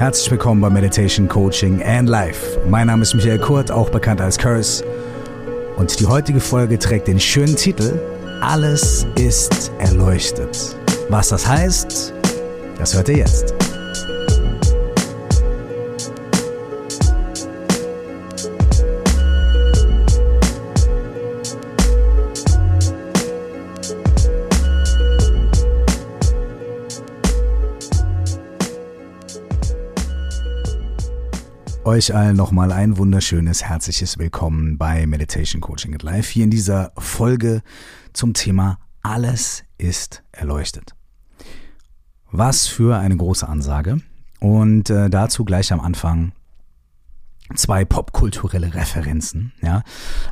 Herzlich willkommen bei Meditation Coaching and Life. Mein Name ist Michael Kurt, auch bekannt als Curse. Und die heutige Folge trägt den schönen Titel Alles ist erleuchtet. Was das heißt, das hört ihr jetzt. Euch allen nochmal ein wunderschönes, herzliches Willkommen bei Meditation Coaching at Life. Hier in dieser Folge zum Thema Alles ist erleuchtet. Was für eine große Ansage. Und äh, dazu gleich am Anfang zwei popkulturelle Referenzen. Ja,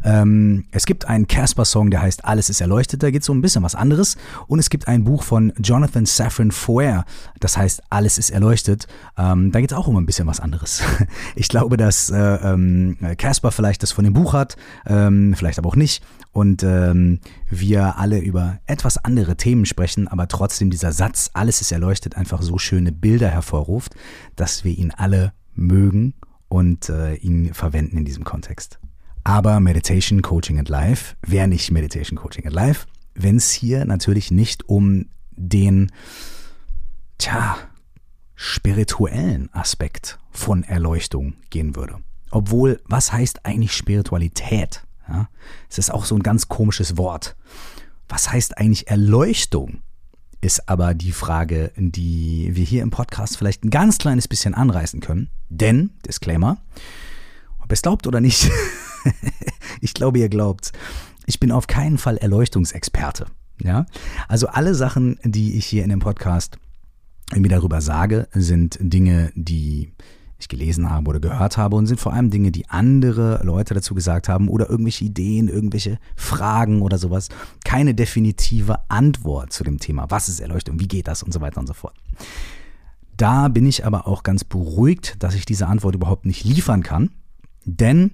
ähm, es gibt einen Casper-Song, der heißt "Alles ist erleuchtet". Da geht so ein bisschen was anderes. Und es gibt ein Buch von Jonathan Safran Foer, das heißt "Alles ist erleuchtet". Ähm, da geht es auch um ein bisschen was anderes. Ich glaube, dass äh, ähm, Casper vielleicht das von dem Buch hat, ähm, vielleicht aber auch nicht. Und ähm, wir alle über etwas andere Themen sprechen, aber trotzdem dieser Satz "Alles ist erleuchtet" einfach so schöne Bilder hervorruft, dass wir ihn alle mögen und äh, ihn verwenden in diesem Kontext. Aber Meditation, Coaching and Life wäre nicht Meditation, Coaching and Life, wenn es hier natürlich nicht um den, tja, spirituellen Aspekt von Erleuchtung gehen würde. Obwohl, was heißt eigentlich Spiritualität? Ja, es ist auch so ein ganz komisches Wort. Was heißt eigentlich Erleuchtung? ist aber die Frage, die wir hier im Podcast vielleicht ein ganz kleines bisschen anreißen können. Denn, Disclaimer, ob ihr es glaubt oder nicht, ich glaube, ihr glaubt, ich bin auf keinen Fall Erleuchtungsexperte. Ja? Also alle Sachen, die ich hier in dem Podcast irgendwie darüber sage, sind Dinge, die ich gelesen habe oder gehört habe und sind vor allem Dinge, die andere Leute dazu gesagt haben oder irgendwelche Ideen, irgendwelche Fragen oder sowas. Keine definitive Antwort zu dem Thema. Was ist Erleuchtung? Wie geht das? Und so weiter und so fort. Da bin ich aber auch ganz beruhigt, dass ich diese Antwort überhaupt nicht liefern kann, denn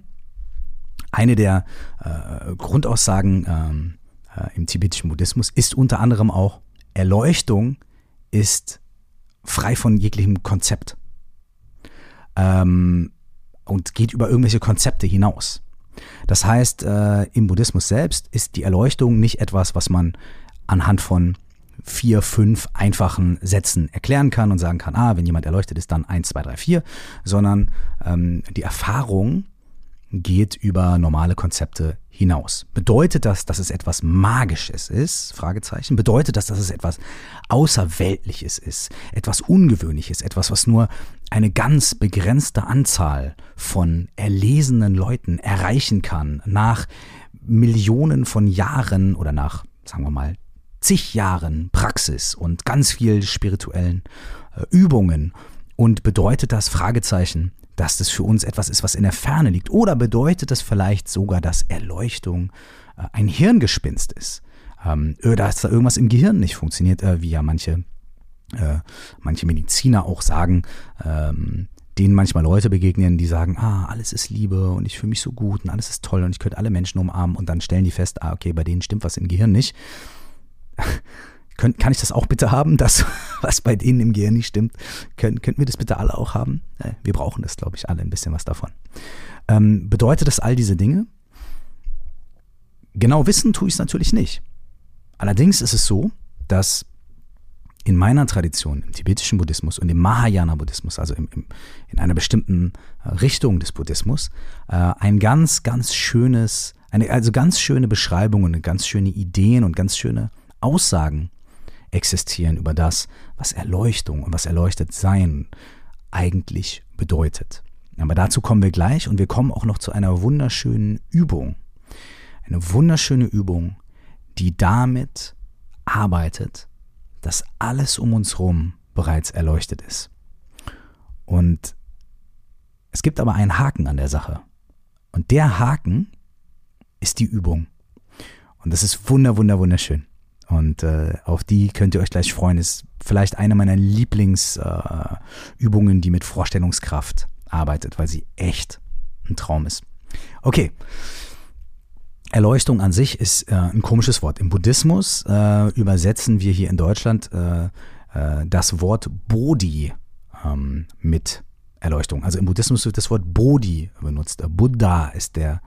eine der äh, Grundaussagen ähm, äh, im tibetischen Buddhismus ist unter anderem auch, Erleuchtung ist frei von jeglichem Konzept ähm, und geht über irgendwelche Konzepte hinaus. Das heißt, äh, im Buddhismus selbst ist die Erleuchtung nicht etwas, was man anhand von vier, fünf einfachen Sätzen erklären kann und sagen kann, ah, wenn jemand erleuchtet ist, dann eins, zwei, drei, vier, sondern ähm, die Erfahrung geht über normale Konzepte hinaus. Bedeutet das, dass es etwas Magisches ist? Fragezeichen. Bedeutet das, dass es etwas Außerweltliches ist? Etwas Ungewöhnliches? Etwas, was nur eine ganz begrenzte Anzahl von erlesenen Leuten erreichen kann nach Millionen von Jahren oder nach, sagen wir mal, zig Jahren Praxis und ganz viel spirituellen äh, Übungen. Und bedeutet das Fragezeichen, dass das für uns etwas ist, was in der Ferne liegt? Oder bedeutet das vielleicht sogar, dass Erleuchtung äh, ein Hirngespinst ist? Ähm, dass da irgendwas im Gehirn nicht funktioniert, äh, wie ja manche, äh, manche Mediziner auch sagen, ähm, denen manchmal Leute begegnen, die sagen, ah, alles ist Liebe und ich fühle mich so gut und alles ist toll und ich könnte alle Menschen umarmen und dann stellen die fest, ah, okay, bei denen stimmt was im Gehirn nicht. Könnt, kann ich das auch bitte haben, das, was bei denen im Gehirn nicht stimmt? Können, könnten wir das bitte alle auch haben? Wir brauchen das, glaube ich, alle ein bisschen was davon. Ähm, bedeutet das all diese Dinge? Genau wissen tue ich es natürlich nicht. Allerdings ist es so, dass in meiner Tradition, im tibetischen Buddhismus und im Mahayana-Buddhismus, also im, im, in einer bestimmten äh, Richtung des Buddhismus, äh, ein ganz, ganz schönes, eine, also ganz schöne Beschreibungen, ganz schöne Ideen und ganz schöne Aussagen existieren über das, was Erleuchtung und was erleuchtet sein eigentlich bedeutet. Aber dazu kommen wir gleich und wir kommen auch noch zu einer wunderschönen Übung. Eine wunderschöne Übung, die damit arbeitet, dass alles um uns herum bereits erleuchtet ist. Und es gibt aber einen Haken an der Sache. Und der Haken ist die Übung. Und das ist wunder, wunder, wunderschön. Und äh, auf die könnt ihr euch gleich freuen. Ist vielleicht eine meiner Lieblingsübungen, äh, die mit Vorstellungskraft arbeitet, weil sie echt ein Traum ist. Okay. Erleuchtung an sich ist äh, ein komisches Wort. Im Buddhismus äh, übersetzen wir hier in Deutschland äh, äh, das Wort Bodhi ähm, mit Erleuchtung. Also im Buddhismus wird das Wort Bodhi benutzt. Buddha ist der,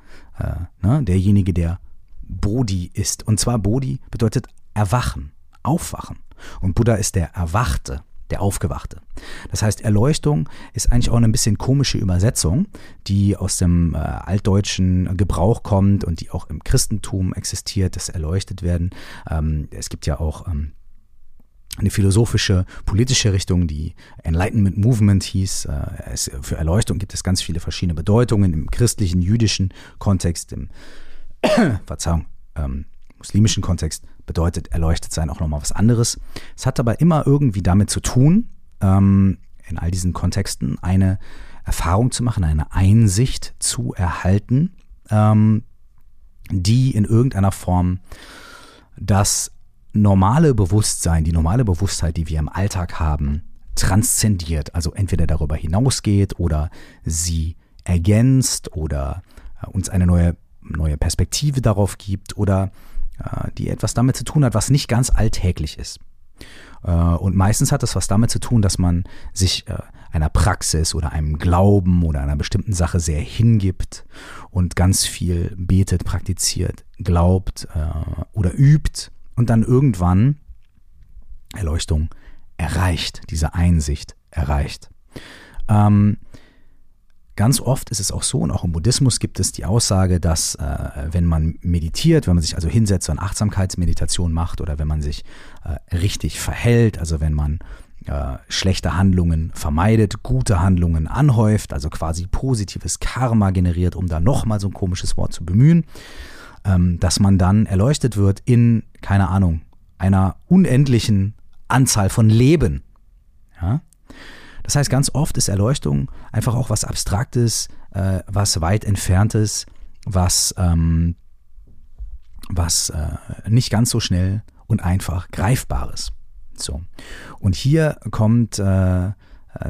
ne, derjenige, der Bodhi ist. Und zwar Bodhi bedeutet erwachen, aufwachen. Und Buddha ist der Erwachte, der Aufgewachte. Das heißt, Erleuchtung ist eigentlich auch eine bisschen komische Übersetzung, die aus dem äh, altdeutschen Gebrauch kommt und die auch im Christentum existiert, das erleuchtet werden. Ähm, es gibt ja auch ähm, eine philosophische, politische Richtung, die Enlightenment Movement hieß. Äh, es, für Erleuchtung gibt es ganz viele verschiedene Bedeutungen im christlichen, jüdischen Kontext, im Verzeihung, ähm, muslimischen Kontext bedeutet erleuchtet sein auch nochmal was anderes. Es hat aber immer irgendwie damit zu tun, ähm, in all diesen Kontexten eine Erfahrung zu machen, eine Einsicht zu erhalten, ähm, die in irgendeiner Form das normale Bewusstsein, die normale Bewusstheit, die wir im Alltag haben, transzendiert, also entweder darüber hinausgeht oder sie ergänzt oder äh, uns eine neue, neue Perspektive darauf gibt oder die etwas damit zu tun hat, was nicht ganz alltäglich ist. Äh, und meistens hat es was damit zu tun, dass man sich einer Praxis oder einem Glauben oder einer bestimmten Sache sehr hingibt und ganz viel betet, praktiziert, glaubt oder übt und dann irgendwann Erleuchtung erreicht, diese Einsicht erreicht. Ähm, ganz oft ist es auch so, und auch im Buddhismus gibt es die Aussage, dass äh, wenn man meditiert, wenn man sich also hinsetzt und Achtsamkeitsmeditation macht oder wenn man sich äh, richtig verhält, also wenn man äh, schlechte Handlungen vermeidet, gute Handlungen anhäuft, also quasi positives Karma generiert, um da nochmal so ein komisches Wort zu bemühen, ähm, dass man dann erleuchtet wird in, keine Ahnung, einer unendlichen Anzahl von Leben. Ja? Das heißt, ganz oft ist Erleuchtung einfach auch was Abstraktes, äh, was weit entferntes, was, ähm, was äh, nicht ganz so schnell und einfach greifbares. So. Und hier kommt äh,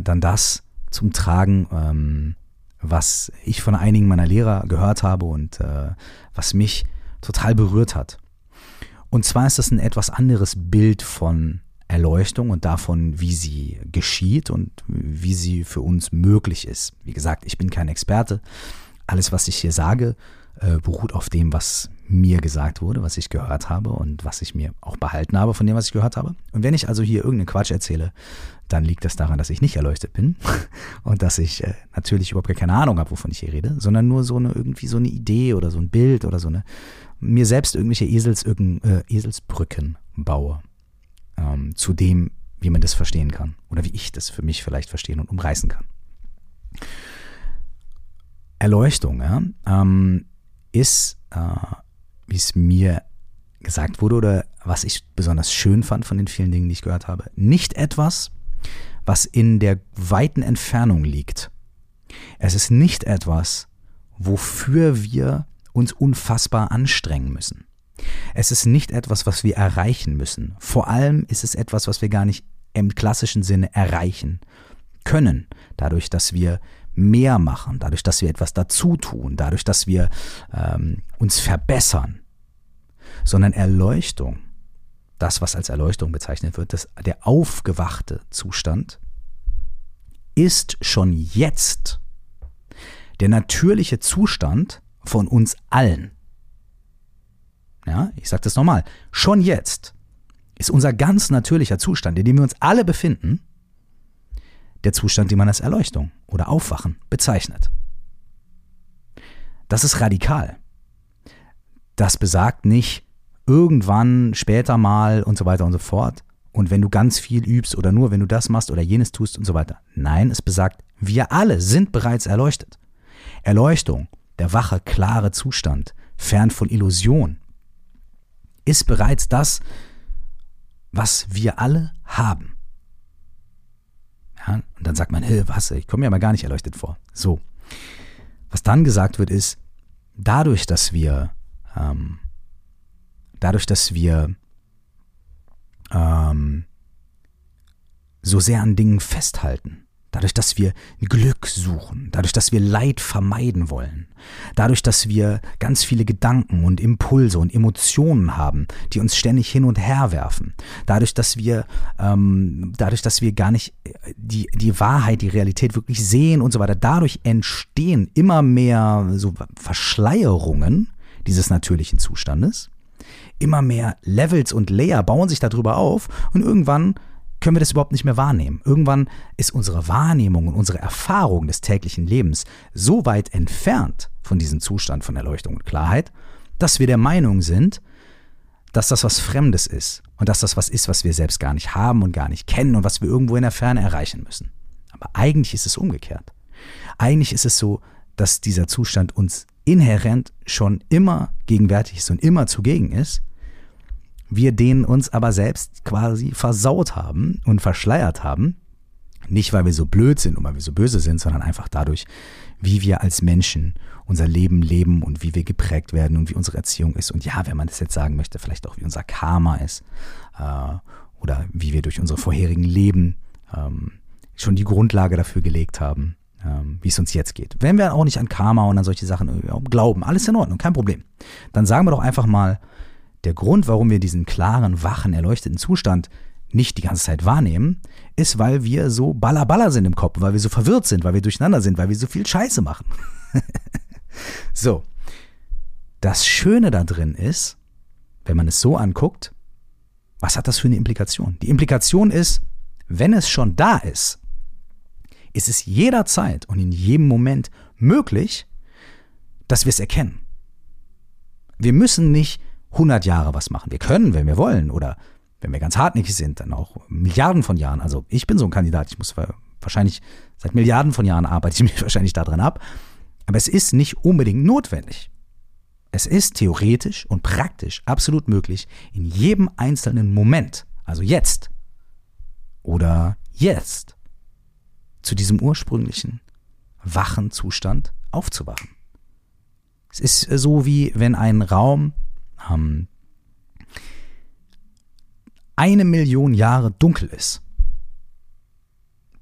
dann das zum Tragen, ähm, was ich von einigen meiner Lehrer gehört habe und äh, was mich total berührt hat. Und zwar ist das ein etwas anderes Bild von Erleuchtung und davon, wie sie geschieht und wie sie für uns möglich ist. Wie gesagt, ich bin kein Experte. Alles, was ich hier sage, äh, beruht auf dem, was mir gesagt wurde, was ich gehört habe und was ich mir auch behalten habe von dem, was ich gehört habe. Und wenn ich also hier irgendeinen Quatsch erzähle, dann liegt das daran, dass ich nicht erleuchtet bin und dass ich äh, natürlich überhaupt keine Ahnung habe, wovon ich hier rede, sondern nur so eine irgendwie so eine Idee oder so ein Bild oder so eine mir selbst irgendwelche Esels, äh, Eselsbrücken baue ähm, zu dem, wie man das verstehen kann oder wie ich das für mich vielleicht verstehen und umreißen kann. Erleuchtung ja, ähm, ist, äh, wie es mir gesagt wurde oder was ich besonders schön fand von den vielen Dingen, die ich gehört habe, nicht etwas, was in der weiten Entfernung liegt. Es ist nicht etwas, wofür wir uns unfassbar anstrengen müssen. Es ist nicht etwas, was wir erreichen müssen. Vor allem ist es etwas, was wir gar nicht im klassischen Sinne erreichen können, dadurch, dass wir mehr machen, dadurch, dass wir etwas dazu tun, dadurch, dass wir ähm, uns verbessern, sondern Erleuchtung, das, was als Erleuchtung bezeichnet wird, das, der aufgewachte Zustand, ist schon jetzt der natürliche Zustand von uns allen. Ja, ich sage das nochmal. Schon jetzt ist unser ganz natürlicher Zustand, in dem wir uns alle befinden, der Zustand, den man als Erleuchtung oder Aufwachen bezeichnet. Das ist radikal. Das besagt nicht irgendwann, später mal und so weiter und so fort. Und wenn du ganz viel übst oder nur wenn du das machst oder jenes tust und so weiter. Nein, es besagt, wir alle sind bereits erleuchtet. Erleuchtung, der wache, klare Zustand, fern von Illusion, ist bereits das, was wir alle haben. Ja, und dann sagt man, hey, was, ich komme mir aber gar nicht erleuchtet vor. So. Was dann gesagt wird, ist, dadurch, dass wir, ähm, dadurch, dass wir ähm, so sehr an Dingen festhalten, dadurch, dass wir Glück suchen, dadurch, dass wir Leid vermeiden wollen, dadurch, dass wir ganz viele Gedanken und Impulse und Emotionen haben, die uns ständig hin und her werfen, dadurch, dass wir, ähm, dadurch, dass wir gar nicht die, die Wahrheit, die Realität wirklich sehen und so weiter, dadurch entstehen immer mehr so Verschleierungen dieses natürlichen Zustandes. Immer mehr Levels und Layer bauen sich darüber auf und irgendwann können wir das überhaupt nicht mehr wahrnehmen. Irgendwann ist unsere Wahrnehmung und unsere Erfahrung des täglichen Lebens so weit entfernt von diesem Zustand von Erleuchtung und Klarheit, dass wir der Meinung sind, dass das was Fremdes ist und dass das was ist, was wir selbst gar nicht haben und gar nicht kennen und was wir irgendwo in der Ferne erreichen müssen. Aber eigentlich ist es umgekehrt. Eigentlich ist es so, dass dieser Zustand uns inhärent schon immer gegenwärtig ist und immer zugegen ist wir den uns aber selbst quasi versaut haben und verschleiert haben. Nicht, weil wir so blöd sind und weil wir so böse sind, sondern einfach dadurch, wie wir als Menschen unser Leben leben und wie wir geprägt werden und wie unsere Erziehung ist. Und ja, wenn man das jetzt sagen möchte, vielleicht auch wie unser Karma ist äh, oder wie wir durch unsere vorherigen Leben ähm, schon die Grundlage dafür gelegt haben, ähm, wie es uns jetzt geht. Wenn wir auch nicht an Karma und an solche Sachen äh, glauben, alles in Ordnung, kein Problem. Dann sagen wir doch einfach mal, der Grund, warum wir diesen klaren, wachen, erleuchteten Zustand nicht die ganze Zeit wahrnehmen, ist, weil wir so ballerballer sind im Kopf, weil wir so verwirrt sind, weil wir durcheinander sind, weil wir so viel Scheiße machen. so. Das Schöne da drin ist, wenn man es so anguckt, was hat das für eine Implikation? Die Implikation ist, wenn es schon da ist, ist es jederzeit und in jedem Moment möglich, dass wir es erkennen. Wir müssen nicht 100 Jahre was machen. Wir können, wenn wir wollen, oder wenn wir ganz hartnäckig sind, dann auch Milliarden von Jahren. Also ich bin so ein Kandidat, ich muss wahrscheinlich, seit Milliarden von Jahren arbeite ich mich wahrscheinlich daran ab. Aber es ist nicht unbedingt notwendig. Es ist theoretisch und praktisch absolut möglich, in jedem einzelnen Moment, also jetzt oder jetzt, zu diesem ursprünglichen wachen Zustand aufzuwachen. Es ist so wie wenn ein Raum ähm, eine Million Jahre dunkel ist.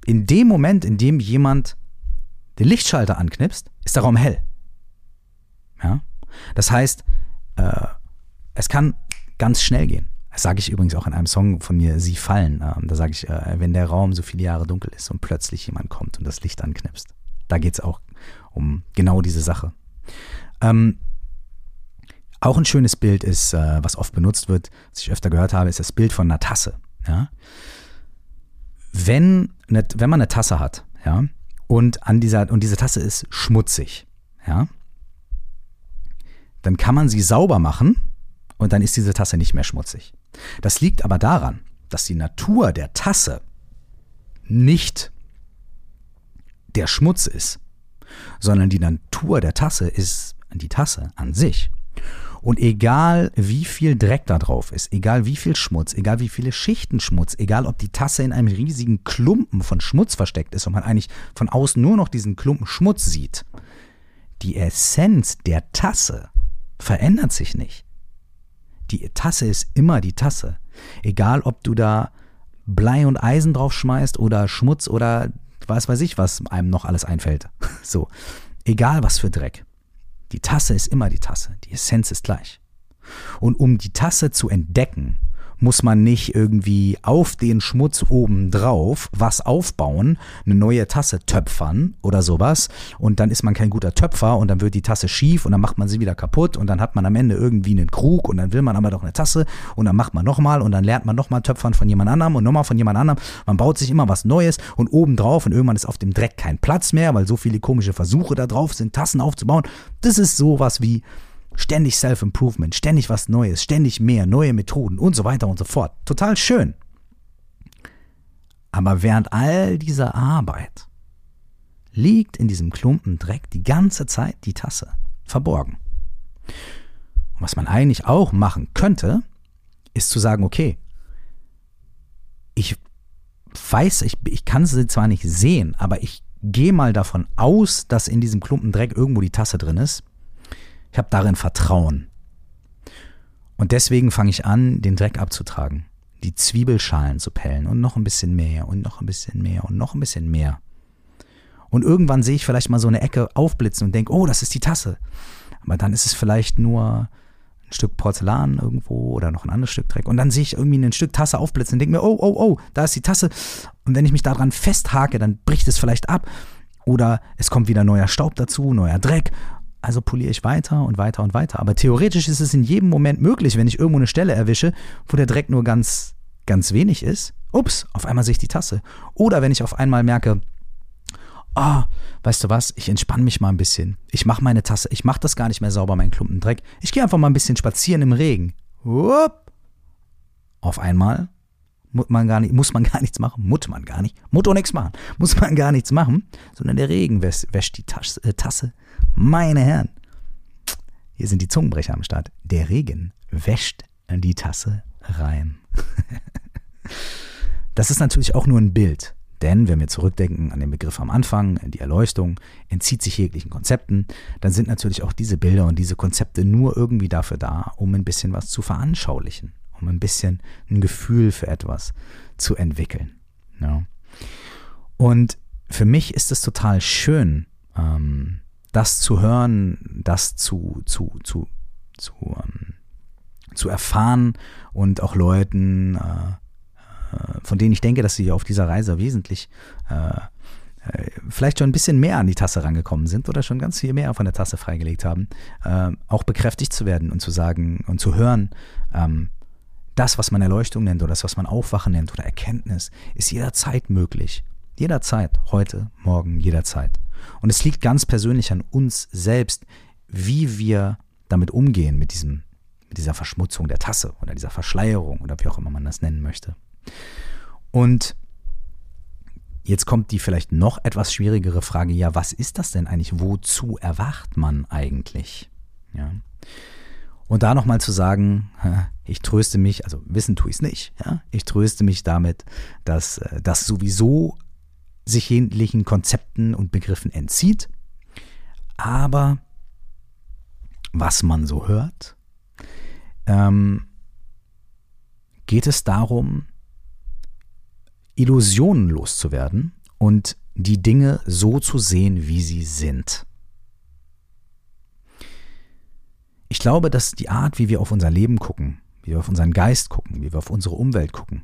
In dem Moment, in dem jemand den Lichtschalter anknipst, ist der Raum hell. Ja? Das heißt, äh, es kann ganz schnell gehen. Das sage ich übrigens auch in einem Song von mir, Sie fallen. Ähm, da sage ich, äh, wenn der Raum so viele Jahre dunkel ist und plötzlich jemand kommt und das Licht anknipst. Da geht es auch um genau diese Sache. Ähm, auch ein schönes Bild ist, äh, was oft benutzt wird, was ich öfter gehört habe, ist das Bild von einer Tasse. Ja? Wenn, eine, wenn man eine Tasse hat, ja, und an dieser, und diese Tasse ist schmutzig, ja, dann kann man sie sauber machen und dann ist diese Tasse nicht mehr schmutzig. Das liegt aber daran, dass die Natur der Tasse nicht der Schmutz ist, sondern die Natur der Tasse ist die Tasse an sich. Und egal wie viel Dreck da drauf ist, egal wie viel Schmutz, egal wie viele Schichten Schmutz, egal ob die Tasse in einem riesigen Klumpen von Schmutz versteckt ist und man eigentlich von außen nur noch diesen Klumpen Schmutz sieht, die Essenz der Tasse verändert sich nicht. Die Tasse ist immer die Tasse. Egal ob du da Blei und Eisen drauf schmeißt oder Schmutz oder was weiß ich, was einem noch alles einfällt. So. Egal was für Dreck. Die Tasse ist immer die Tasse, die Essenz ist gleich. Und um die Tasse zu entdecken, muss man nicht irgendwie auf den Schmutz oben drauf was aufbauen, eine neue Tasse töpfern oder sowas und dann ist man kein guter Töpfer und dann wird die Tasse schief und dann macht man sie wieder kaputt und dann hat man am Ende irgendwie einen Krug und dann will man aber doch eine Tasse und dann macht man nochmal und dann lernt man nochmal Töpfern von jemand anderem und nochmal von jemand anderem. Man baut sich immer was Neues und oben drauf und irgendwann ist auf dem Dreck kein Platz mehr, weil so viele komische Versuche da drauf sind, Tassen aufzubauen. Das ist sowas wie Ständig Self-Improvement, ständig was Neues, ständig mehr, neue Methoden und so weiter und so fort. Total schön. Aber während all dieser Arbeit liegt in diesem Klumpen Dreck die ganze Zeit die Tasse verborgen. Und was man eigentlich auch machen könnte, ist zu sagen, okay, ich weiß, ich, ich kann sie zwar nicht sehen, aber ich gehe mal davon aus, dass in diesem Klumpen Dreck irgendwo die Tasse drin ist. Ich habe darin Vertrauen. Und deswegen fange ich an, den Dreck abzutragen, die Zwiebelschalen zu pellen und noch ein bisschen mehr und noch ein bisschen mehr und noch ein bisschen mehr. Und irgendwann sehe ich vielleicht mal so eine Ecke aufblitzen und denke, oh, das ist die Tasse. Aber dann ist es vielleicht nur ein Stück Porzellan irgendwo oder noch ein anderes Stück Dreck. Und dann sehe ich irgendwie ein Stück Tasse aufblitzen und denke mir, oh, oh, oh, da ist die Tasse. Und wenn ich mich daran festhake, dann bricht es vielleicht ab. Oder es kommt wieder neuer Staub dazu, neuer Dreck. Also poliere ich weiter und weiter und weiter. Aber theoretisch ist es in jedem Moment möglich, wenn ich irgendwo eine Stelle erwische, wo der Dreck nur ganz, ganz wenig ist. Ups, auf einmal sehe ich die Tasse. Oder wenn ich auf einmal merke, ah, oh, weißt du was, ich entspanne mich mal ein bisschen. Ich mache meine Tasse, ich mache das gar nicht mehr sauber, meinen Klumpen Dreck. Ich gehe einfach mal ein bisschen spazieren im Regen. Upp. Auf einmal muss man gar nicht, muss man gar nichts machen, muss man gar nicht, muss auch nichts machen, muss man gar nichts machen, sondern der Regen wäscht, die Tasse, äh, Tasse. Meine Herren, hier sind die Zungenbrecher am Start. Der Regen wäscht die Tasse rein. das ist natürlich auch nur ein Bild. Denn wenn wir zurückdenken an den Begriff am Anfang, die Erleuchtung, entzieht sich jeglichen Konzepten, dann sind natürlich auch diese Bilder und diese Konzepte nur irgendwie dafür da, um ein bisschen was zu veranschaulichen, um ein bisschen ein Gefühl für etwas zu entwickeln. Ja. Und für mich ist es total schön, ähm, das zu hören, das zu, zu, zu, zu, ähm, zu erfahren und auch Leuten äh, äh, von denen ich denke, dass sie auf dieser Reise wesentlich äh, äh, vielleicht schon ein bisschen mehr an die Tasse rangekommen sind oder schon ganz viel mehr von der Tasse freigelegt haben, äh, auch bekräftigt zu werden und zu sagen und zu hören, ähm, das, was man Erleuchtung nennt oder das, was man Aufwachen nennt oder Erkenntnis, ist jederzeit möglich. Jederzeit, heute, morgen, jederzeit. Und es liegt ganz persönlich an uns selbst, wie wir damit umgehen, mit, diesem, mit dieser Verschmutzung der Tasse oder dieser Verschleierung oder wie auch immer man das nennen möchte. Und jetzt kommt die vielleicht noch etwas schwierigere Frage, ja, was ist das denn eigentlich? Wozu erwacht man eigentlich? Ja. Und da nochmal zu sagen, ich tröste mich, also wissen tue ich es nicht, ja? ich tröste mich damit, dass äh, das sowieso sich ähnlichen Konzepten und Begriffen entzieht. Aber was man so hört, ähm, geht es darum, Illusionen loszuwerden und die Dinge so zu sehen, wie sie sind. Ich glaube, dass die Art, wie wir auf unser Leben gucken, wie wir auf unseren Geist gucken, wie wir auf unsere Umwelt gucken,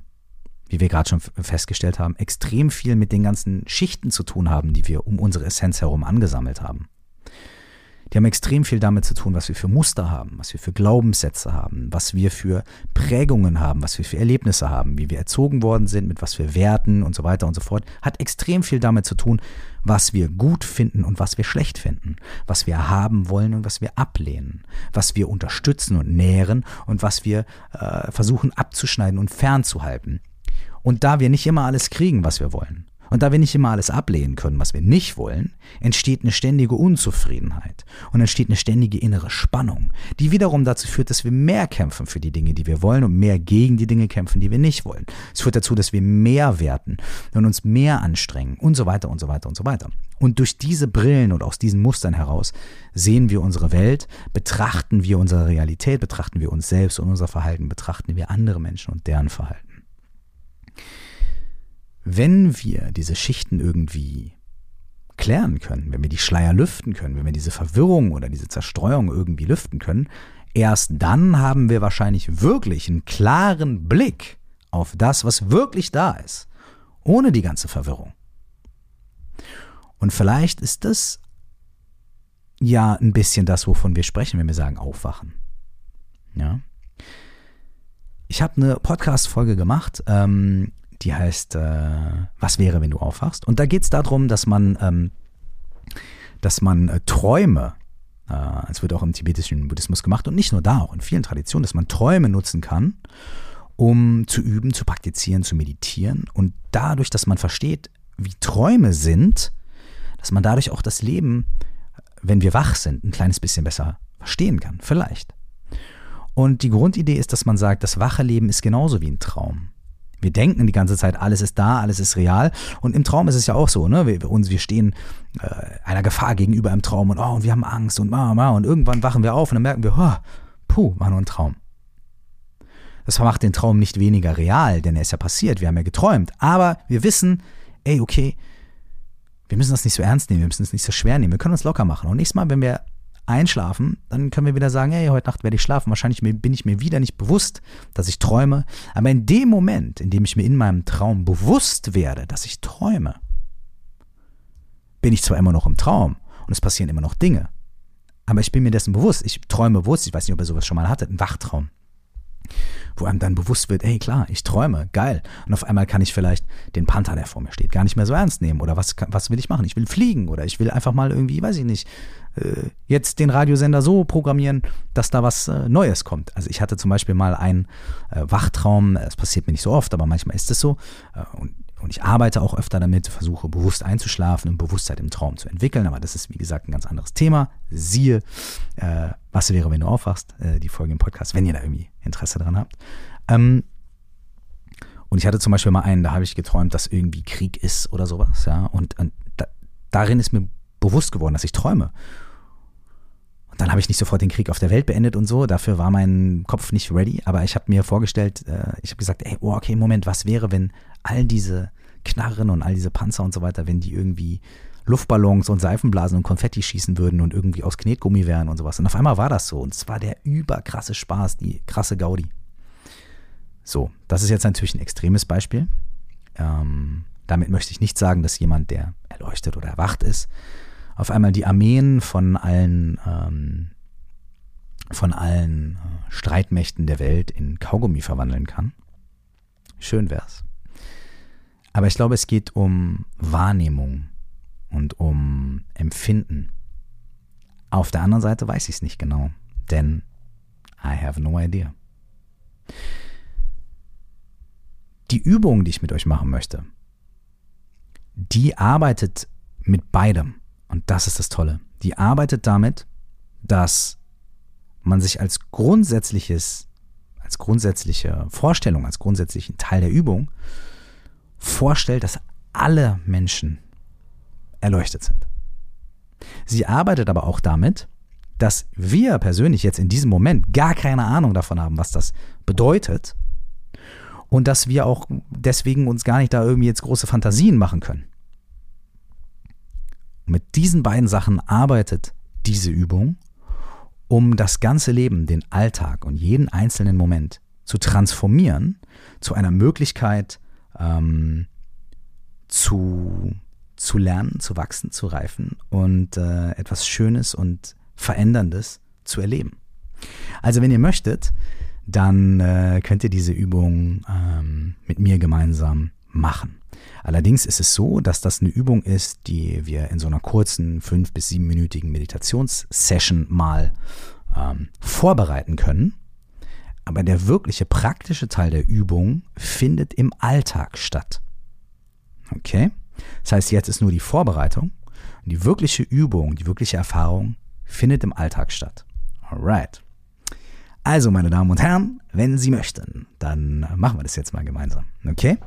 wie wir gerade schon festgestellt haben, extrem viel mit den ganzen Schichten zu tun haben, die wir um unsere Essenz herum angesammelt haben. Die haben extrem viel damit zu tun, was wir für Muster haben, was wir für Glaubenssätze haben, was wir für Prägungen haben, was wir für Erlebnisse haben, wie wir erzogen worden sind, mit was für Werten und so weiter und so fort. Hat extrem viel damit zu tun, was wir gut finden und was wir schlecht finden, was wir haben wollen und was wir ablehnen, was wir unterstützen und nähren und was wir äh, versuchen abzuschneiden und fernzuhalten. Und da wir nicht immer alles kriegen, was wir wollen, und da wir nicht immer alles ablehnen können, was wir nicht wollen, entsteht eine ständige Unzufriedenheit und entsteht eine ständige innere Spannung, die wiederum dazu führt, dass wir mehr kämpfen für die Dinge, die wir wollen und mehr gegen die Dinge kämpfen, die wir nicht wollen. Es führt dazu, dass wir mehr werten und uns mehr anstrengen und so weiter und so weiter und so weiter. Und durch diese Brillen und aus diesen Mustern heraus sehen wir unsere Welt, betrachten wir unsere Realität, betrachten wir uns selbst und unser Verhalten, betrachten wir andere Menschen und deren Verhalten. Wenn wir diese Schichten irgendwie klären können, wenn wir die Schleier lüften können, wenn wir diese Verwirrung oder diese Zerstreuung irgendwie lüften können, erst dann haben wir wahrscheinlich wirklich einen klaren Blick auf das, was wirklich da ist, ohne die ganze Verwirrung. Und vielleicht ist das ja ein bisschen das, wovon wir sprechen, wenn wir sagen aufwachen. Ja. Ich habe eine Podcast-Folge gemacht, ähm, die heißt äh, Was wäre, wenn du aufwachst? Und da geht es darum, dass man, ähm, dass man äh, Träume, äh, es wird auch im tibetischen Buddhismus gemacht und nicht nur da, auch in vielen Traditionen, dass man Träume nutzen kann, um zu üben, zu praktizieren, zu meditieren. Und dadurch, dass man versteht, wie Träume sind, dass man dadurch auch das Leben, wenn wir wach sind, ein kleines bisschen besser verstehen kann. Vielleicht. Und die Grundidee ist, dass man sagt, das wache Leben ist genauso wie ein Traum. Wir denken die ganze Zeit, alles ist da, alles ist real. Und im Traum ist es ja auch so, ne? Wir, uns, wir stehen äh, einer Gefahr gegenüber im Traum und oh, und wir haben Angst und ma, ma, und irgendwann wachen wir auf und dann merken wir, oh, puh, war nur ein Traum. Das macht den Traum nicht weniger real, denn er ist ja passiert, wir haben ja geträumt. Aber wir wissen, ey, okay, wir müssen das nicht so ernst nehmen, wir müssen es nicht so schwer nehmen, wir können uns locker machen. Und nächstes Mal, wenn wir einschlafen, dann können wir wieder sagen, hey, heute Nacht werde ich schlafen. Wahrscheinlich bin ich mir wieder nicht bewusst, dass ich träume. Aber in dem Moment, in dem ich mir in meinem Traum bewusst werde, dass ich träume, bin ich zwar immer noch im Traum und es passieren immer noch Dinge, aber ich bin mir dessen bewusst. Ich träume bewusst. Ich weiß nicht, ob ihr sowas schon mal hattet, einen Wachtraum wo einem dann bewusst wird, hey klar, ich träume, geil. Und auf einmal kann ich vielleicht den Panther, der vor mir steht, gar nicht mehr so ernst nehmen. Oder was, was will ich machen? Ich will fliegen oder ich will einfach mal irgendwie, weiß ich nicht, äh, jetzt den Radiosender so programmieren, dass da was äh, Neues kommt. Also ich hatte zum Beispiel mal einen äh, Wachtraum, es passiert mir nicht so oft, aber manchmal ist es so. Und und ich arbeite auch öfter damit, versuche bewusst einzuschlafen und Bewusstheit im Traum zu entwickeln. Aber das ist, wie gesagt, ein ganz anderes Thema. Siehe, äh, was wäre, wenn du aufwachst, äh, die Folge im Podcast, wenn ihr da irgendwie Interesse dran habt. Ähm, und ich hatte zum Beispiel mal einen, da habe ich geträumt, dass irgendwie Krieg ist oder sowas. Ja? Und, und da, darin ist mir bewusst geworden, dass ich träume. Dann habe ich nicht sofort den Krieg auf der Welt beendet und so. Dafür war mein Kopf nicht ready. Aber ich habe mir vorgestellt, äh, ich habe gesagt, ey, oh, okay, Moment, was wäre, wenn all diese Knarren und all diese Panzer und so weiter, wenn die irgendwie Luftballons und Seifenblasen und Konfetti schießen würden und irgendwie aus Knetgummi wären und sowas. Und auf einmal war das so. Und es war der überkrasse Spaß, die krasse Gaudi. So, das ist jetzt natürlich ein extremes Beispiel. Ähm, damit möchte ich nicht sagen, dass jemand, der erleuchtet oder erwacht ist, auf einmal die Armeen von allen, ähm, von allen äh, Streitmächten der Welt in Kaugummi verwandeln kann. Schön wär's. Aber ich glaube, es geht um Wahrnehmung und um Empfinden. Auf der anderen Seite weiß ich es nicht genau, denn I have no idea. Die Übung, die ich mit euch machen möchte, die arbeitet mit beidem. Und das ist das Tolle. Die arbeitet damit, dass man sich als grundsätzliches, als grundsätzliche Vorstellung, als grundsätzlichen Teil der Übung vorstellt, dass alle Menschen erleuchtet sind. Sie arbeitet aber auch damit, dass wir persönlich jetzt in diesem Moment gar keine Ahnung davon haben, was das bedeutet und dass wir auch deswegen uns gar nicht da irgendwie jetzt große Fantasien machen können. Mit diesen beiden Sachen arbeitet diese Übung, um das ganze Leben, den Alltag und jeden einzelnen Moment zu transformieren zu einer Möglichkeit ähm, zu, zu lernen, zu wachsen, zu reifen und äh, etwas Schönes und Veränderndes zu erleben. Also wenn ihr möchtet, dann äh, könnt ihr diese Übung ähm, mit mir gemeinsam machen. Allerdings ist es so, dass das eine Übung ist, die wir in so einer kurzen fünf- bis siebenminütigen Meditationssession mal ähm, vorbereiten können. Aber der wirkliche praktische Teil der Übung findet im Alltag statt. Okay? Das heißt, jetzt ist nur die Vorbereitung und die wirkliche Übung, die wirkliche Erfahrung findet im Alltag statt. Alright. Also, meine Damen und Herren, wenn Sie möchten, dann machen wir das jetzt mal gemeinsam. Okay?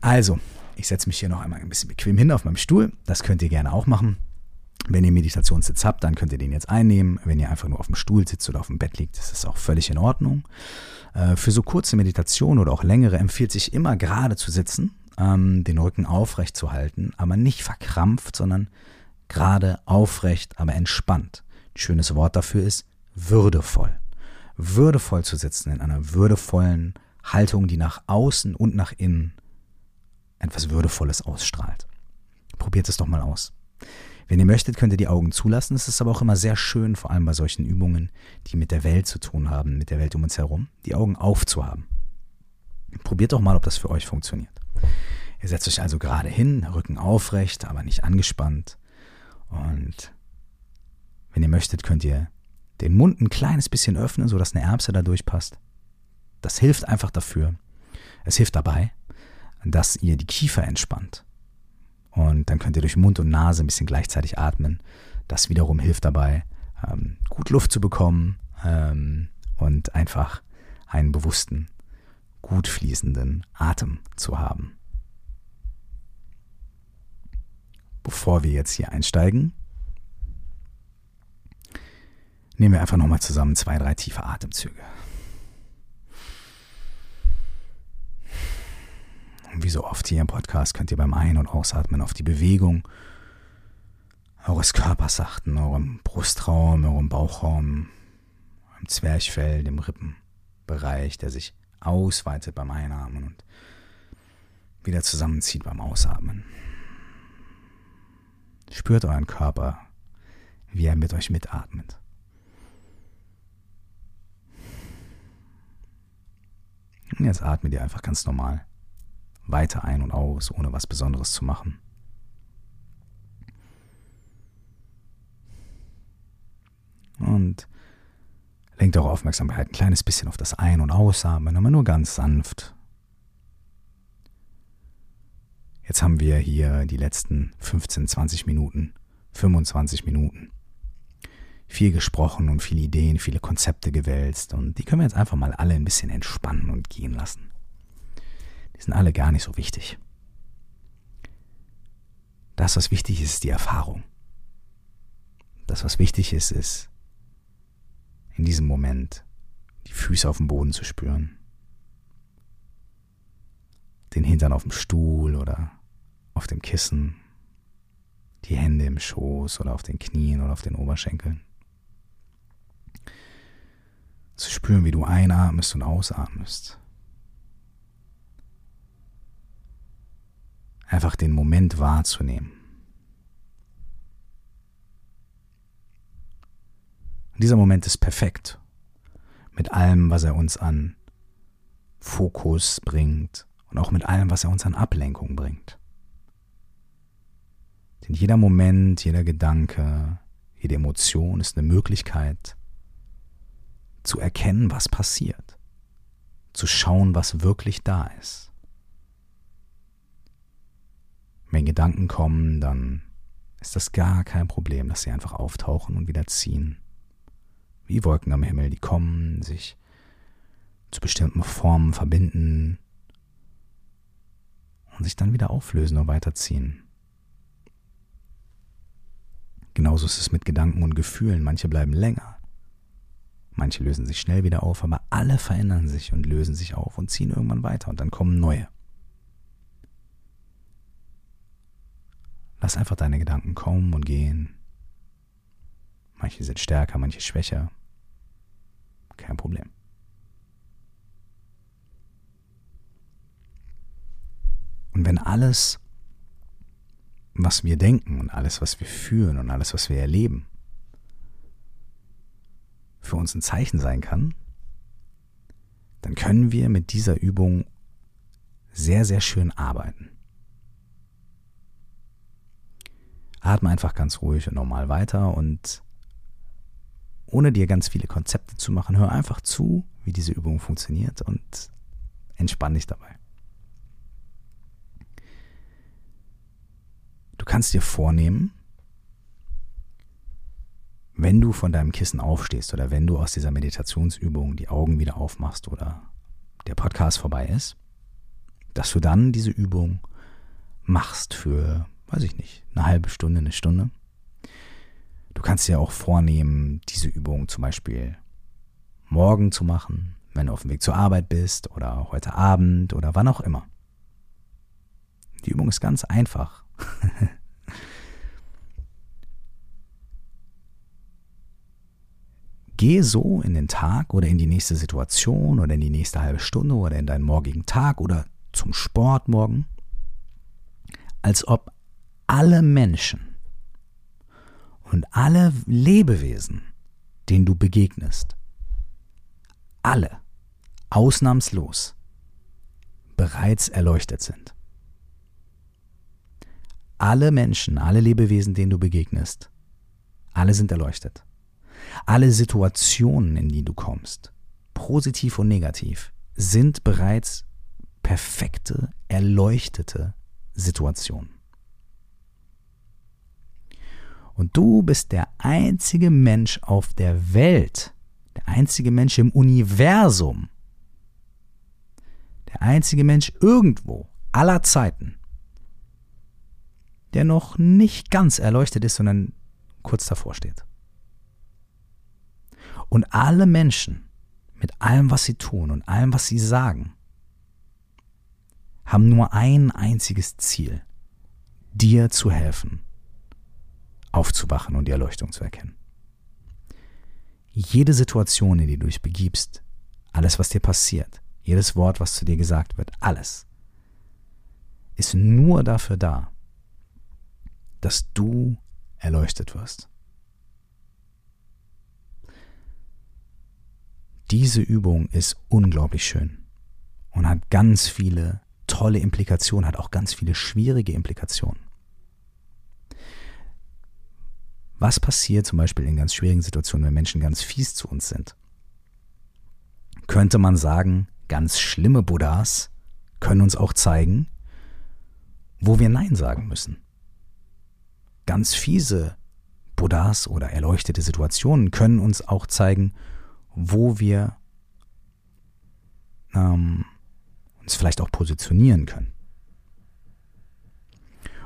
Also, ich setze mich hier noch einmal ein bisschen bequem hin auf meinem Stuhl. Das könnt ihr gerne auch machen. Wenn ihr Meditationssitz habt, dann könnt ihr den jetzt einnehmen. Wenn ihr einfach nur auf dem Stuhl sitzt oder auf dem Bett liegt, ist das auch völlig in Ordnung. Äh, für so kurze Meditation oder auch längere empfiehlt sich immer gerade zu sitzen, ähm, den Rücken aufrecht zu halten, aber nicht verkrampft, sondern gerade aufrecht, aber entspannt. Ein schönes Wort dafür ist würdevoll. Würdevoll zu sitzen in einer würdevollen Haltung, die nach außen und nach innen etwas Würdevolles ausstrahlt. Probiert es doch mal aus. Wenn ihr möchtet, könnt ihr die Augen zulassen. Es ist aber auch immer sehr schön, vor allem bei solchen Übungen, die mit der Welt zu tun haben, mit der Welt um uns herum, die Augen aufzuhaben. Probiert doch mal, ob das für euch funktioniert. Ihr setzt euch also gerade hin, Rücken aufrecht, aber nicht angespannt. Und wenn ihr möchtet, könnt ihr den Mund ein kleines bisschen öffnen, sodass eine Erbse da durchpasst. Das hilft einfach dafür. Es hilft dabei, dass ihr die Kiefer entspannt. Und dann könnt ihr durch Mund und Nase ein bisschen gleichzeitig atmen. Das wiederum hilft dabei, ähm, gut Luft zu bekommen ähm, und einfach einen bewussten, gut fließenden Atem zu haben. Bevor wir jetzt hier einsteigen, nehmen wir einfach nochmal zusammen zwei, drei tiefe Atemzüge. Und wie so oft hier im Podcast könnt ihr beim Ein- und Ausatmen auf die Bewegung eures Körpers achten, eurem Brustraum, eurem Bauchraum, im Zwerchfell, dem Rippenbereich, der sich ausweitet beim Einatmen und wieder zusammenzieht beim Ausatmen. Spürt euren Körper, wie er mit euch mitatmet. Und jetzt atmet ihr einfach ganz normal weiter ein und aus, ohne was Besonderes zu machen. Und lenkt eure Aufmerksamkeit ein kleines bisschen auf das Ein- und Ausatmen, aber nur ganz sanft. Jetzt haben wir hier die letzten 15, 20 Minuten, 25 Minuten viel gesprochen und viele Ideen, viele Konzepte gewälzt und die können wir jetzt einfach mal alle ein bisschen entspannen und gehen lassen. Die sind alle gar nicht so wichtig. Das, was wichtig ist, ist die Erfahrung. Das, was wichtig ist, ist in diesem Moment die Füße auf dem Boden zu spüren, den Hintern auf dem Stuhl oder auf dem Kissen, die Hände im Schoß oder auf den Knien oder auf den Oberschenkeln. Zu spüren, wie du einatmest und ausatmest. Einfach den Moment wahrzunehmen. Und dieser Moment ist perfekt. Mit allem, was er uns an Fokus bringt und auch mit allem, was er uns an Ablenkung bringt. Denn jeder Moment, jeder Gedanke, jede Emotion ist eine Möglichkeit zu erkennen, was passiert, zu schauen, was wirklich da ist. Wenn Gedanken kommen, dann ist das gar kein Problem, dass sie einfach auftauchen und wieder ziehen. Wie Wolken am Himmel, die kommen, sich zu bestimmten Formen verbinden und sich dann wieder auflösen und weiterziehen. Genauso ist es mit Gedanken und Gefühlen. Manche bleiben länger. Manche lösen sich schnell wieder auf, aber alle verändern sich und lösen sich auf und ziehen irgendwann weiter und dann kommen neue. Lass einfach deine Gedanken kommen und gehen. Manche sind stärker, manche schwächer. Kein Problem. Und wenn alles, was wir denken und alles, was wir fühlen und alles, was wir erleben, für uns ein Zeichen sein kann, dann können wir mit dieser Übung sehr, sehr schön arbeiten. Atme einfach ganz ruhig und normal weiter und ohne dir ganz viele Konzepte zu machen, hör einfach zu, wie diese Übung funktioniert und entspann dich dabei. Du kannst dir vornehmen, wenn du von deinem Kissen aufstehst oder wenn du aus dieser Meditationsübung die Augen wieder aufmachst oder der Podcast vorbei ist, dass du dann diese Übung machst für, weiß ich nicht, eine halbe Stunde, eine Stunde. Du kannst dir auch vornehmen, diese Übung zum Beispiel morgen zu machen, wenn du auf dem Weg zur Arbeit bist oder heute Abend oder wann auch immer. Die Übung ist ganz einfach. Geh so in den Tag oder in die nächste Situation oder in die nächste halbe Stunde oder in deinen morgigen Tag oder zum Sport morgen, als ob alle Menschen und alle Lebewesen, denen du begegnest, alle, ausnahmslos, bereits erleuchtet sind. Alle Menschen, alle Lebewesen, denen du begegnest, alle sind erleuchtet. Alle Situationen, in die du kommst, positiv und negativ, sind bereits perfekte, erleuchtete Situationen. Und du bist der einzige Mensch auf der Welt, der einzige Mensch im Universum, der einzige Mensch irgendwo, aller Zeiten, der noch nicht ganz erleuchtet ist, sondern kurz davor steht. Und alle Menschen mit allem, was sie tun und allem, was sie sagen, haben nur ein einziges Ziel, dir zu helfen, aufzuwachen und die Erleuchtung zu erkennen. Jede Situation, in die du dich begibst, alles, was dir passiert, jedes Wort, was zu dir gesagt wird, alles, ist nur dafür da, dass du erleuchtet wirst. Diese Übung ist unglaublich schön und hat ganz viele tolle Implikationen, hat auch ganz viele schwierige Implikationen. Was passiert zum Beispiel in ganz schwierigen Situationen, wenn Menschen ganz fies zu uns sind? Könnte man sagen, ganz schlimme Buddhas können uns auch zeigen, wo wir Nein sagen müssen. Ganz fiese Buddhas oder erleuchtete Situationen können uns auch zeigen, wo wir ähm, uns vielleicht auch positionieren können.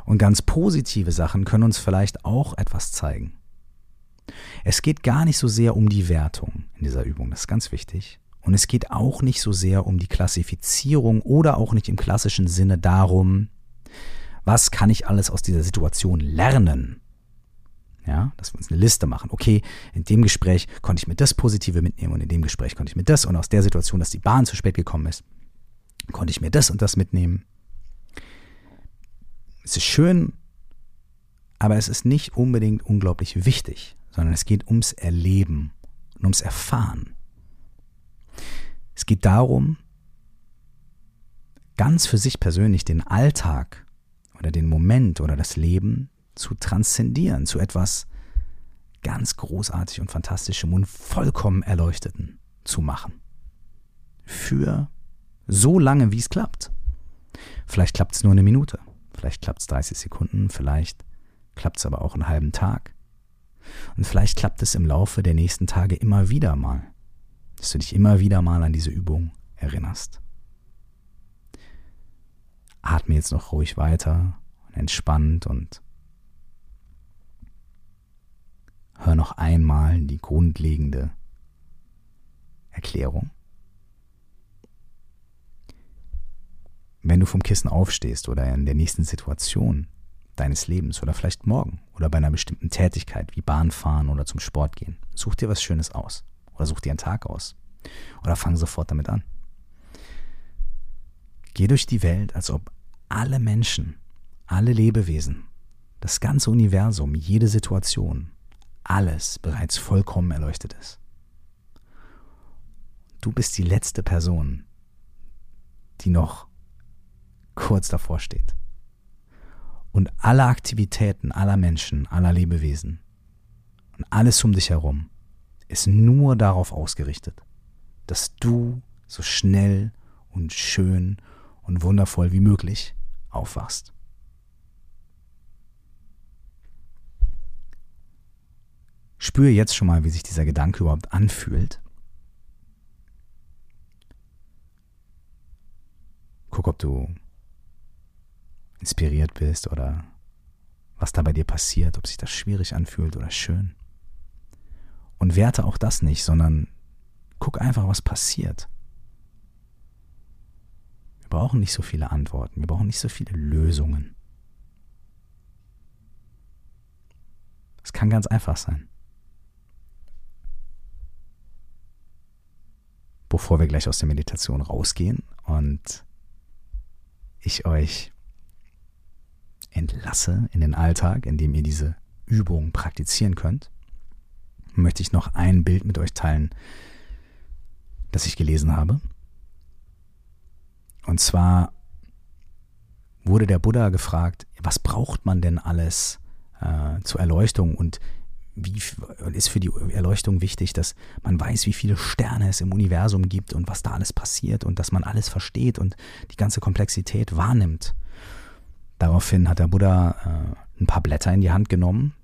Und ganz positive Sachen können uns vielleicht auch etwas zeigen. Es geht gar nicht so sehr um die Wertung in dieser Übung, das ist ganz wichtig. Und es geht auch nicht so sehr um die Klassifizierung oder auch nicht im klassischen Sinne darum, was kann ich alles aus dieser Situation lernen. Ja, dass wir uns eine Liste machen. Okay, in dem Gespräch konnte ich mir das Positive mitnehmen und in dem Gespräch konnte ich mir das und aus der Situation, dass die Bahn zu spät gekommen ist, konnte ich mir das und das mitnehmen. Es ist schön, aber es ist nicht unbedingt unglaublich wichtig, sondern es geht ums Erleben und ums Erfahren. Es geht darum, ganz für sich persönlich den Alltag oder den Moment oder das Leben zu transzendieren, zu etwas ganz großartig und fantastischem und vollkommen erleuchteten zu machen. Für so lange, wie es klappt. Vielleicht klappt es nur eine Minute, vielleicht klappt es 30 Sekunden, vielleicht klappt es aber auch einen halben Tag. Und vielleicht klappt es im Laufe der nächsten Tage immer wieder mal, dass du dich immer wieder mal an diese Übung erinnerst. Atme jetzt noch ruhig weiter und entspannt und hör noch einmal die grundlegende Erklärung. Wenn du vom Kissen aufstehst oder in der nächsten Situation deines Lebens oder vielleicht morgen oder bei einer bestimmten Tätigkeit wie Bahnfahren oder zum Sport gehen, such dir was Schönes aus oder such dir einen Tag aus oder fang sofort damit an. Geh durch die Welt, als ob alle Menschen, alle Lebewesen, das ganze Universum, jede Situation, alles bereits vollkommen erleuchtet ist. Du bist die letzte Person, die noch kurz davor steht. Und alle Aktivitäten aller Menschen, aller Lebewesen und alles um dich herum ist nur darauf ausgerichtet, dass du so schnell und schön und wundervoll wie möglich aufwachst. Spüre jetzt schon mal, wie sich dieser Gedanke überhaupt anfühlt. Guck, ob du inspiriert bist oder was da bei dir passiert, ob sich das schwierig anfühlt oder schön. Und werte auch das nicht, sondern guck einfach, was passiert. Wir brauchen nicht so viele Antworten, wir brauchen nicht so viele Lösungen. Es kann ganz einfach sein. Bevor wir gleich aus der Meditation rausgehen und ich euch entlasse in den Alltag, in dem ihr diese Übung praktizieren könnt, möchte ich noch ein Bild mit euch teilen, das ich gelesen habe. Und zwar wurde der Buddha gefragt, was braucht man denn alles äh, zur Erleuchtung und wie ist für die Erleuchtung wichtig, dass man weiß, wie viele Sterne es im Universum gibt und was da alles passiert und dass man alles versteht und die ganze Komplexität wahrnimmt. Daraufhin hat der Buddha äh, ein paar Blätter in die Hand genommen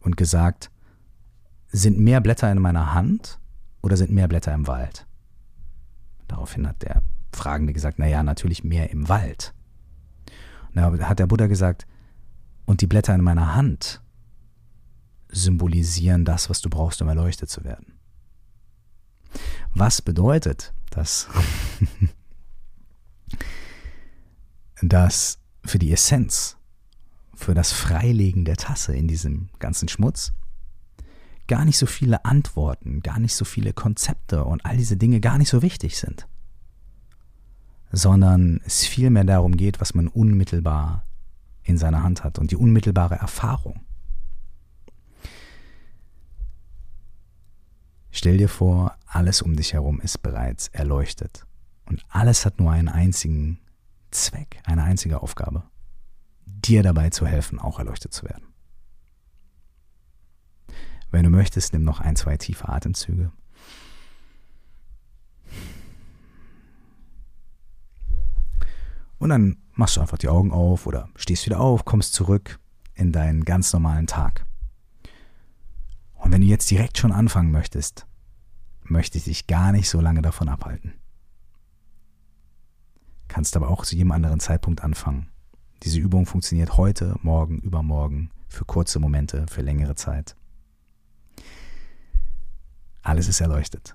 und gesagt, sind mehr Blätter in meiner Hand oder sind mehr Blätter im Wald? Daraufhin hat der Fragende gesagt, naja, natürlich mehr im Wald. Und da hat der Buddha gesagt, und die Blätter in meiner Hand symbolisieren das, was du brauchst, um erleuchtet zu werden. Was bedeutet das? dass für die Essenz, für das Freilegen der Tasse in diesem ganzen Schmutz, gar nicht so viele Antworten, gar nicht so viele Konzepte und all diese Dinge gar nicht so wichtig sind, sondern es vielmehr darum geht, was man unmittelbar in seiner Hand hat und die unmittelbare Erfahrung. Stell dir vor, alles um dich herum ist bereits erleuchtet und alles hat nur einen einzigen Zweck, eine einzige Aufgabe, dir dabei zu helfen, auch erleuchtet zu werden. Wenn du möchtest, nimm noch ein, zwei tiefe Atemzüge. Und dann machst du einfach die Augen auf oder stehst wieder auf, kommst zurück in deinen ganz normalen Tag. Und wenn du jetzt direkt schon anfangen möchtest, möchte ich dich gar nicht so lange davon abhalten. Kannst aber auch zu jedem anderen Zeitpunkt anfangen. Diese Übung funktioniert heute, morgen, übermorgen, für kurze Momente, für längere Zeit. Alles ist erleuchtet.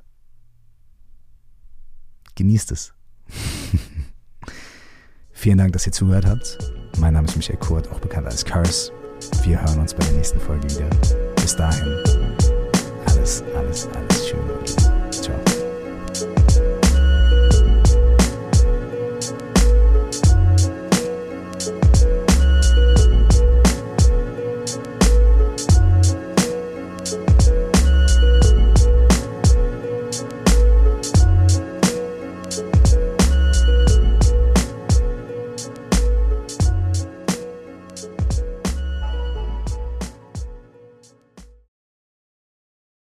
Genießt es. Vielen Dank, dass ihr zugehört habt. Mein Name ist Michael Kurt, auch bekannt als Curse. Wir hören uns bei der nächsten Folge wieder. Bis dahin, alles, alles, alles.